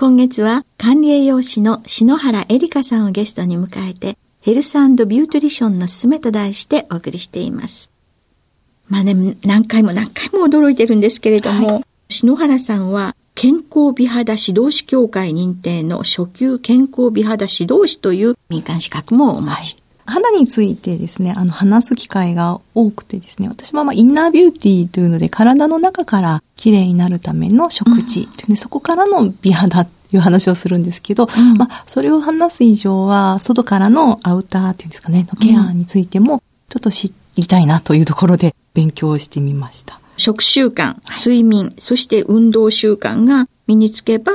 今月は管理栄養士の篠原恵里香さんをゲストに迎えて、ヘルスビュートリションのすすめと題してお送りしています。まあね、何回も何回も驚いてるんですけれども、はい、篠原さんは健康美肌指導士協会認定の初級健康美肌指導士という民間資格もお持ち。はい肌についてですね、あの、話す機会が多くてですね、私もまあ、インナービューティーというので、体の中から綺麗になるための食事。うね、そこからの美肌っていう話をするんですけど、うん、まあ、それを話す以上は、外からのアウターっていうんですかね、のケアについても、ちょっと知りたいなというところで勉強してみました。食習慣、睡眠、そして運動習慣が身につけば、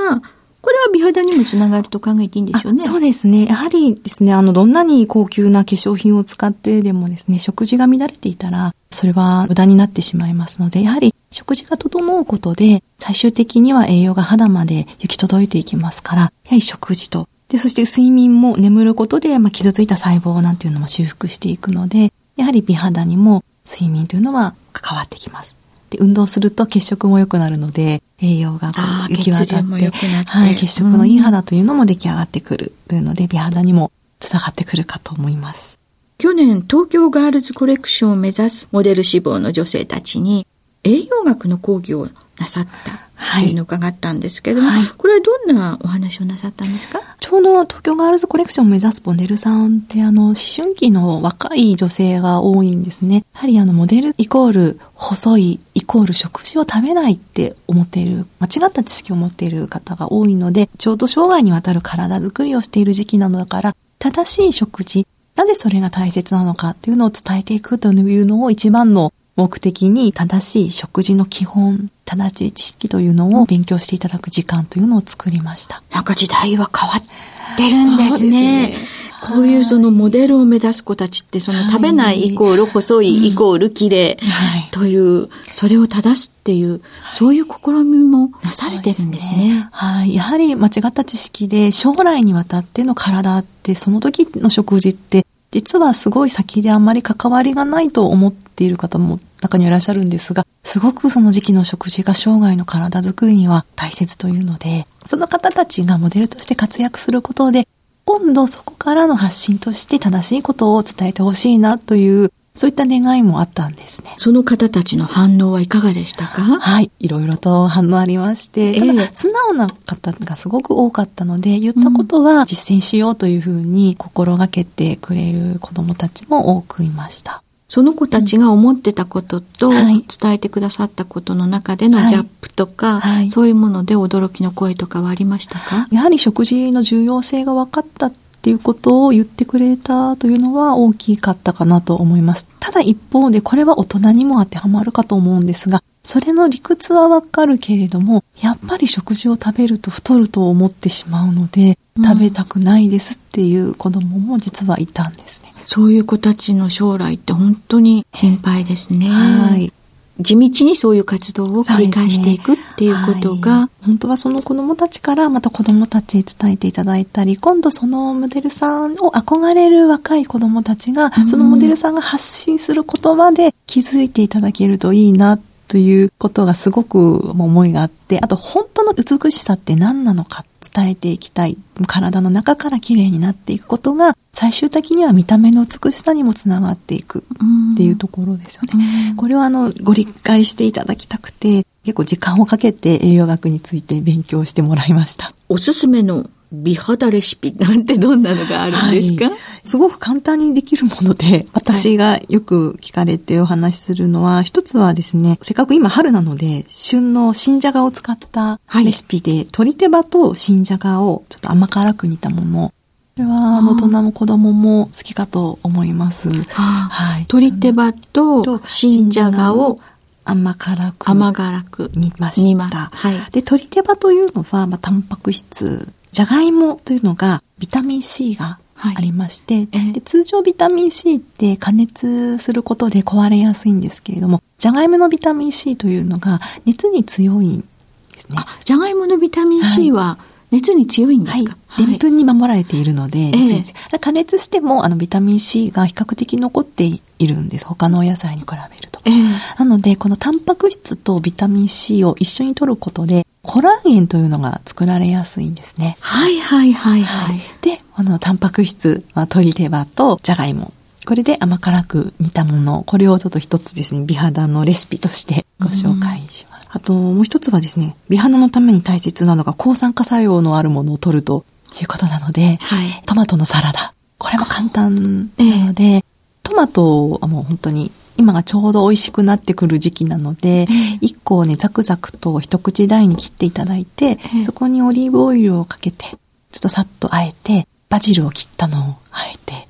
これは美肌にもつながると考えていいんでしょうね。そうですね。やはりですね、あの、どんなに高級な化粧品を使ってでもですね、食事が乱れていたら、それは無駄になってしまいますので、やはり食事が整うことで、最終的には栄養が肌まで行き届いていきますから、やはり食事と、で、そして睡眠も眠ることで、まあ、傷ついた細胞なんていうのも修復していくので、やはり美肌にも睡眠というのは関わってきます。で、運動すると血色も良くなるので、栄養がこう行き渡って、はい、血色のいい肌というのも出来上がってくるというので、美肌にもつながってくるかと思います。去年、東京ガールズコレクションを目指すモデル志望の女性たちに、栄養学の講義をなさった。とい。うのを伺ったんですけども、はい、これはどんなお話をなさったんですか？ちょうど東京ガールズコレクションを目指すモデルさんってあの、思春期の若い女性が多いんですね。やはりあの、モデルイコール細いイコール食事を食べないって思っている、間違った知識を持っている方が多いので、ちょうど生涯にわたる体づくりをしている時期なのだから、正しい食事、なぜそれが大切なのかっていうのを伝えていくというのを一番の目的に正しい食事の基本、正しい知識というのを勉強していただく時間というのを作りました。なんか時代は変わってるんですね。すねこういうそのモデルを目指す子たちって、その食べないイコール細いイコール綺麗という、それを正すっていう、そういう試みもなされてるんですね。はい。やはり間違った知識で将来にわたっての体ってその時の食事って実はすごい先であんまり関わりがないと思っている方も中にはいらっしゃるんですが、すごくその時期の食事が生涯の体づくりには大切というので、その方たちがモデルとして活躍することで、今度そこからの発信として正しいことを伝えてほしいなというそういった願いもあったんですね。その方たちの反応はいかがでしたか？はい。いろいろと反応ありまして、ただ、素直な方がすごく多かったので、言ったことは実践しようというふうに心がけてくれる子供たちも多くいました。その子たちが思ってたことと、伝えてくださったことの中でのギャップとか、はい。はい、そういうもので驚きの声とかはありましたか？やはり食事の重要性が分かったっていうことを言ってくれたというのは大きかったかなと思います。ただ一方でこれは大人にも当てはまるかと思うんですが、それの理屈はわかるけれども、やっぱり食事を食べると太ると思ってしまうので、食べたくないですっていう子供も実はいたんです。ね。そういう子たちの将来って本当に心配ですね。はい。地道にそういう活動を繰り返していくっていうことが、はい、本当はその子供たちからまた子供たちに伝えていただいたり、今度そのモデルさんを憧れる若い子供たちが、そのモデルさんが発信する言葉で気づいていただけるといいなということがすごく思いがあって、あと本当の美しさって何なのか伝えていきたい。体の中から綺麗になっていくことが、最終的には見た目の美しさにもつながっていくっていうところですよね。これはあの、ご理解していただきたくて、結構時間をかけて栄養学について勉強してもらいました。おすすめの美肌レシピなんてどんなのがあるんですか、はい、すごく簡単にできるもので、私がよく聞かれてお話しするのは、はい、一つはですね、せっかく今春なので、旬の新じゃがを使ったレシピで、はい、鶏手羽と新じゃがをちょっと甘辛く煮たもの。これは、大人も子供も好きかと思います。はい。鶏手羽と新じゃがを甘辛く。甘辛く煮ました。はい。で、鶏手羽というのは、まあ、タンパク質じゃがいもというのがビタミン C がありまして、はい、で通常ビタミン C って加熱することで壊れやすいんですけれども、じゃがいものビタミン C というのが熱に強いんですね。あ、じゃがいものビタミン C は、熱に強いんですか、でんぷんに守られているので、え加熱してもあのビタミン C が比較的残っているんです。他のお野菜に比べると。えなので、このタンパク質とビタミン C を一緒に摂ることで、コラーゲンというのが作られやすいんですね。はいはいはいはい。で、あの、タンパク質、鶏手羽とじゃがいも。これで甘辛く煮たもの。これをちょっと一つですね、美肌のレシピとしてご紹介します。あと、もう一つはですね、美肌のために大切なのが抗酸化作用のあるものを取るということなので、はい、トマトのサラダ。これも簡単なので、えー、トマトはもう本当に今がちょうど美味しくなってくる時期なので、1個をね、ザクザクと一口大に切っていただいて、そこにオリーブオイルをかけて、ちょっとさっとあえて、バジルを切ったのをあえて、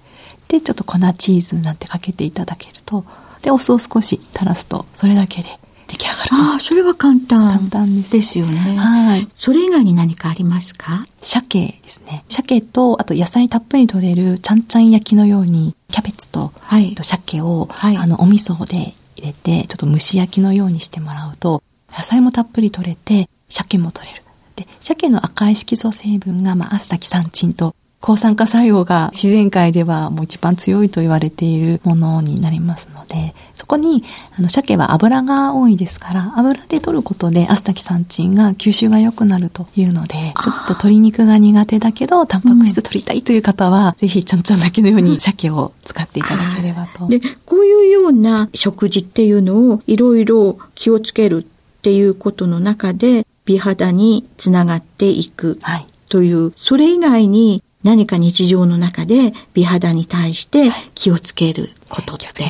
で、ちょっと粉チーズなんてかけていただけると、で、お酢を少し垂らすと、それだけで出来上がると。ああ、それは簡単。簡単です。ですよね。はい。それ以外に何かありますか？鮭ですね。鮭と、あと野菜たっぷり取れるちゃんちゃん焼きのように、キャベツと、はい、と鮭を、はい、あの、お味噌で入れて、ちょっと蒸し焼きのようにしてもらうと、野菜もたっぷり取れて、鮭も取れる。で、鮭の赤い色素成分が、まあ、アスタキサンチンと抗酸化作用が自然界ではもう一番強いと言われているものになりますので、そこに、あの、鮭は油が多いですから、油で取ることでアスタキサンチンが吸収が良くなるというので、ちょっと鶏肉が苦手だけど、タンパク質取りたいという方は、うん、ぜひちゃんちゃんだけのように鮭を使っていただければと。で、こういうような食事っていうのをいろいろ気をつけるっていうことの中で、美肌につながっていくという、はい、それ以外に何か日常の中で美肌に対して気をつけることって。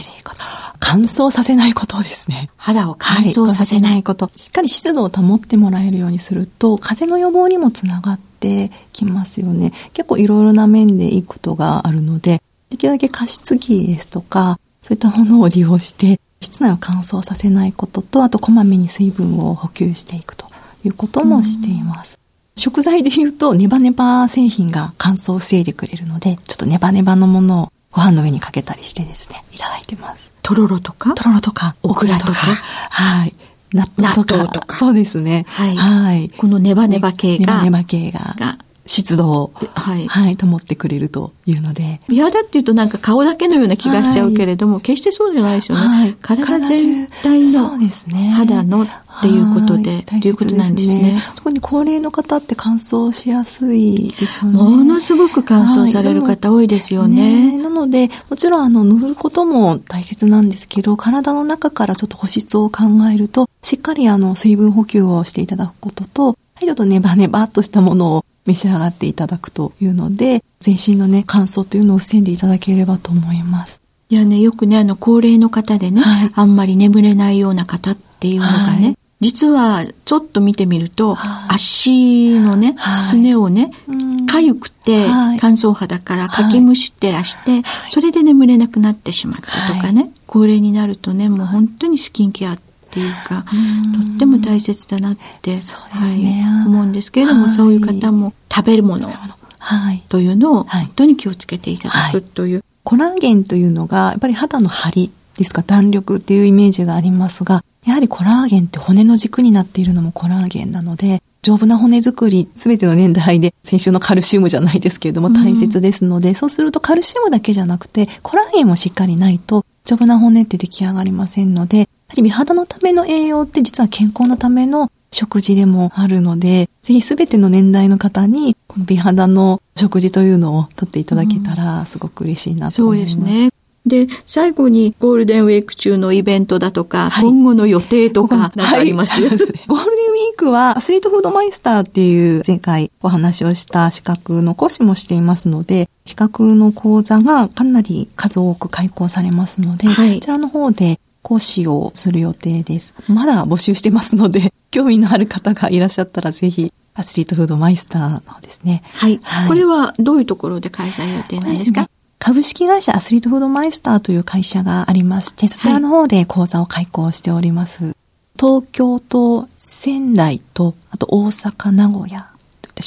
乾燥させないことですね。肌を乾燥させないこと、はい、しっかり湿度を保ってもらえるようにすると、風邪の予防にもつながってきますよね。結構いろいろな面でいいことがあるので、できるだけ加湿器ですとか、そういったものを利用して、室内を乾燥させないことと、あとこまめに水分を補給していくということもしています。食材で言うとネバネバ製品が乾燥を防いでくれるので、ちょっとネバネバのものをご飯の上にかけたりしてですね、いただいてます。とろろとかとろろとか、オクラとか？はい。納豆とか。とか？そうですね。はい。はい。このネバネバ系が？ネバネバ系が。が湿度を、はい、はい、保ってくれるというので。美肌っていうとなんか顔だけのような気がしちゃうけれども、はい、決してそうじゃないですよね。はい、体全体の肌のっていうことで、っていうことなんですね。特に高齢の方って乾燥しやすいですよね。ものすごく乾燥される方多いですよね。ねなので、もちろんあの、塗ることも大切なんですけど、体の中からちょっと保湿を考えると、しっかりあの、水分補給をしていただくことと、はい、ちょっとネバネバっとしたものを召し上がっていただくというので、全身のね、乾燥というのを防いでいただければと思います。いやね、よくね、あの、高齢の方でね、はい、あんまり眠れないような方っていうのがね、はい、実はちょっと見てみると、はい、足のね、すねをね、かゆくて乾燥肌からかきむしってらして、それで眠れなくなってしまったとかね、高齢になるとね、もう本当にスキンケアっていうか、とっても大切だなって、ね、はい、思うんですけれども、はい、そういう方も食べるものというのを本当に気をつけていただくという。コラーゲンというのが、やっぱり肌の張りですか弾力っていうイメージがありますが、やはりコラーゲンって骨の軸になっているのもコラーゲンなので、丈夫な骨作り、すべての年代で、先週のカルシウムじゃないですけれども、大切ですので、うん、そうするとカルシウムだけじゃなくて、コラーゲンもしっかりないと、丈夫な骨って出来上がりませんので、やはり美肌のための栄養って実は健康のための食事でもあるので、ぜひすべての年代の方に、この美肌の食事というのをとっていただけたら、すごく嬉しいなと思います。うん、そうですね。で、最後にゴールデンウィーク中のイベントだとか、はい、今後の予定とか何かあります、はい、ゴールデンウィークはアスリートフードマイスターっていう前回お話をした資格の講師もしていますので、資格の講座がかなり数多く開講されますので、はい、こちらの方で講師をする予定です。まだ募集してますので、興味のある方がいらっしゃったらぜひアスリートフードマイスターのですね。はい。はい、これはどういうところで開催予定なんですか？株式会社アスリートフードマイスターという会社がありまして、そちらの方で講座を開講しております。はい、東京と仙台と、あと大阪、名古屋、私、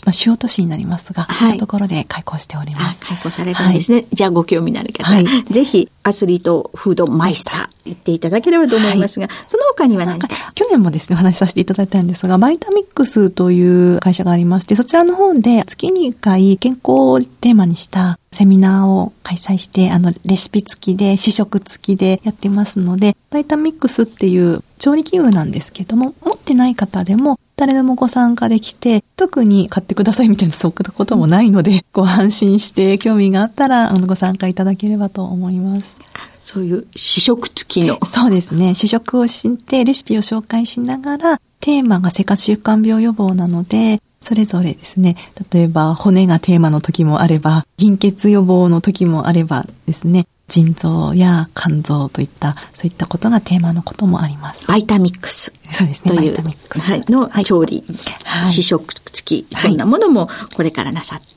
まあ、主要都市になりますが、はい、そういったところで開講しております。開講されるんですね。はい、じゃあ、ご興味のある方、はい、ぜひ、アスリートフードマイスター、行っていただければと思いますが、はい、その他には何か？去年もですね、お話しさせていただいたんですが、バイタミックスという会社がありまして、そちらの方で月に1回健康をテーマにしたセミナーを開催して、あの、レシピ付きで、試食付きでやってますので、バイタミックスっていう調理器具なんですけども、持ってない方でも誰でもご参加できて、特に買ってくださいみたいなそういうこともないので、ご安心して興味があったら、あの、ご参加いただければと思います。そういう試食付きの。そうですね。試食をして、レシピを紹介しながら、テーマが生活習慣病予防なので、それぞれですね、例えば骨がテーマの時もあれば、貧血予防の時もあればですね、腎臓や肝臓といった、そういったことがテーマのこともあります。バイタミックス。そうですね、バイタミックス。はい、の調理、はい、試食付き、そんなものもこれからなさって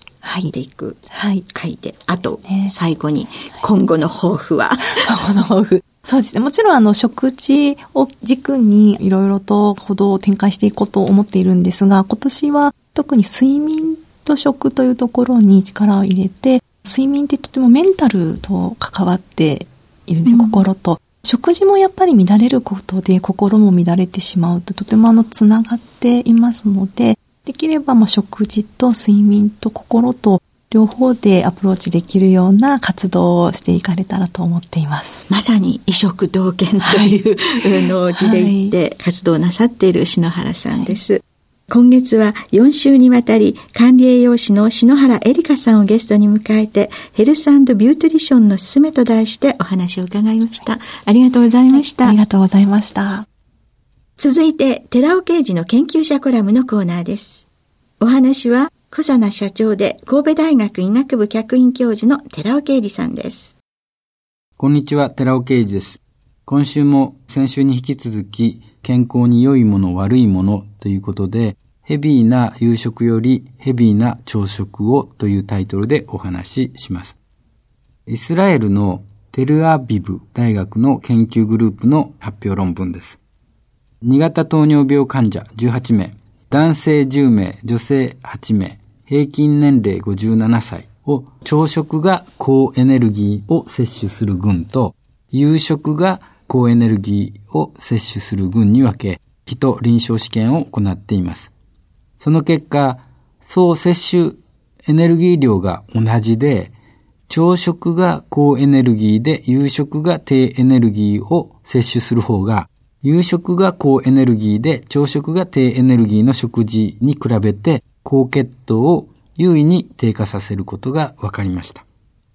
いく。はい。書いて。あと、最後に、今後の抱負は？今後の抱負。そうですね。もちろん、あの、食事を軸にいろいろと行動を展開していこうと思っているんですが、今年は特に睡眠と食というところに力を入れて、睡眠ってとてもメンタルと関わっているんですよ、うん、心と。食事もやっぱり乱れることで心も乱れてしまうととてもあのつながっていますので、できればまあ食事と睡眠と心と両方でアプローチできるような活動をしていかれたらと思っています。まさに異色同源という、はい、の字で言って活動なさっている篠原さんです。はい今月は4週にわたり管理栄養士の篠原恵里香さんをゲストに迎えてヘルスビュートリションのすすめと題してお話を伺いました。ありがとうございました。ありがとうございました。続いて、寺尾刑事の研究者コラムのコーナーです。お話は、小佐奈社長で神戸大学医学部客員教授の寺尾啓二さんです。こんにちは、寺尾啓二です。今週も先週に引き続き、健康に良いもの悪いものということで、ヘビーな夕食よりヘビーな朝食をというタイトルでお話しします。イスラエルのテルアビブ大学の研究グループの発表論文です。2型糖尿病患者18名、男性10名、女性8名、平均年齢57歳を朝食が高エネルギーを摂取する群と、夕食が高エネルギーを摂取する群に分け、人臨床試験を行っています。その結果、総摂取エネルギー量が同じで、朝食が高エネルギーで夕食が低エネルギーを摂取する方が、夕食が高エネルギーで朝食が低エネルギーの食事に比べて高血糖を優位に低下させることが分かりました。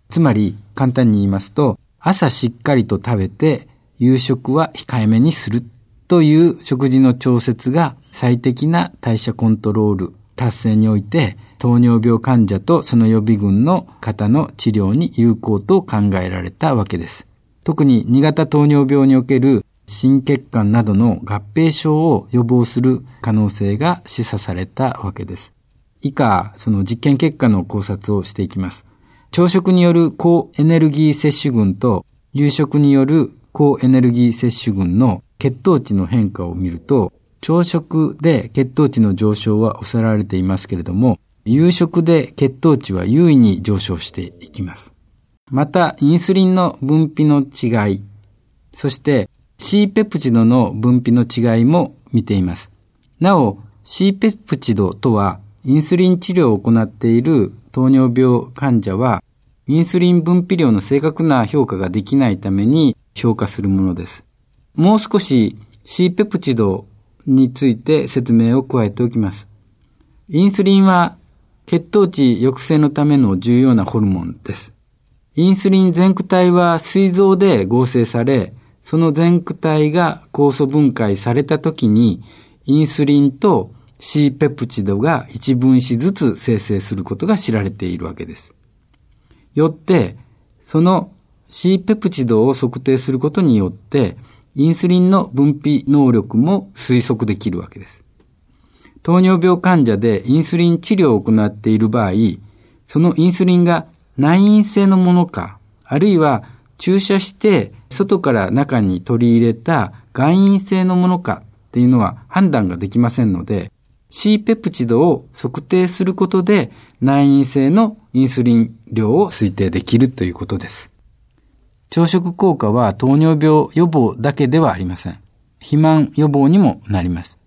つまり、簡単に言いますと、朝しっかりと食べて夕食は控えめにするという食事の調節が最適な代謝コントロール達成において糖尿病患者とその予備軍の方の治療に有効と考えられたわけです。特に2型糖尿病における心血管などの合併症を予防する可能性が示唆されたわけです。以下、その実験結果の考察をしていきます。朝食による高エネルギー摂取群と夕食による高エネルギー摂取群の血糖値の変化を見ると、朝食で血糖値の上昇は抑えられていますけれども、夕食で血糖値は優位に上昇していきます。また、インスリンの分泌の違い、そして C ペプチドの分泌の違いも見ています。なお、C ペプチドとは、インスリン治療を行っている糖尿病患者は、インスリン分泌量の正確な評価ができないために評価するものです。もう少し C ペプチドについて説明を加えておきます。インスリンは血糖値抑制のための重要なホルモンです。インスリン全区体は膵臓で合成され、その全区体が酵素分解された時に、インスリンと C ペプチドが1分子ずつ生成することが知られているわけです。よって、その C ペプチドを測定することによって、インスリンの分泌能力も推測できるわけです。糖尿病患者でインスリン治療を行っている場合、そのインスリンが内因性のものか、あるいは注射して外から中に取り入れた外因性のものかっていうのは判断ができませんので、C ペプチドを測定することで内因性のインスリン量を推定できるということです。朝食効果は糖尿病予防だけではありません。肥満予防にもなります。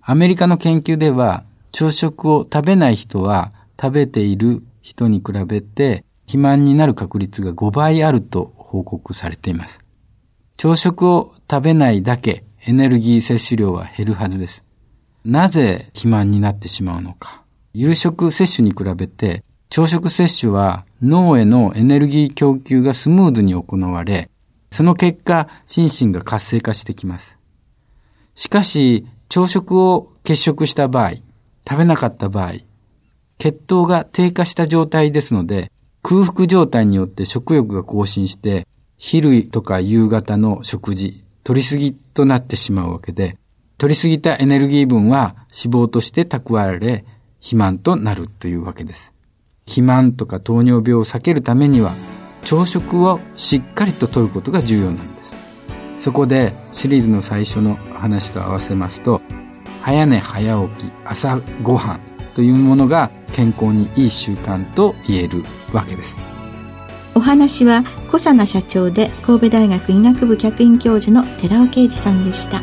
アメリカの研究では朝食を食べない人は食べている人に比べて肥満になる確率が5倍あると報告されています。朝食を食べないだけエネルギー摂取量は減るはずです。なぜ肥満になってしまうのか。夕食摂取に比べて朝食摂取は脳へのエネルギー供給がスムーズに行われ、その結果、心身が活性化してきます。しかし、朝食を欠食した場合、食べなかった場合、血糖が低下した状態ですので、空腹状態によって食欲が更新して、昼とか夕方の食事、取りすぎとなってしまうわけで、取りすぎたエネルギー分は脂肪として蓄えられ、肥満となるというわけです。肥満とか糖尿病を避けるためには、朝食をしっかりと摂ることが重要なんです。そこでシリーズの最初の話と合わせますと、早寝早起き、朝ごはんというものが健康にいい習慣と言えるわけです。お話は小佐奈社長で神戸大学医学部客員教授の寺尾啓二さんでした。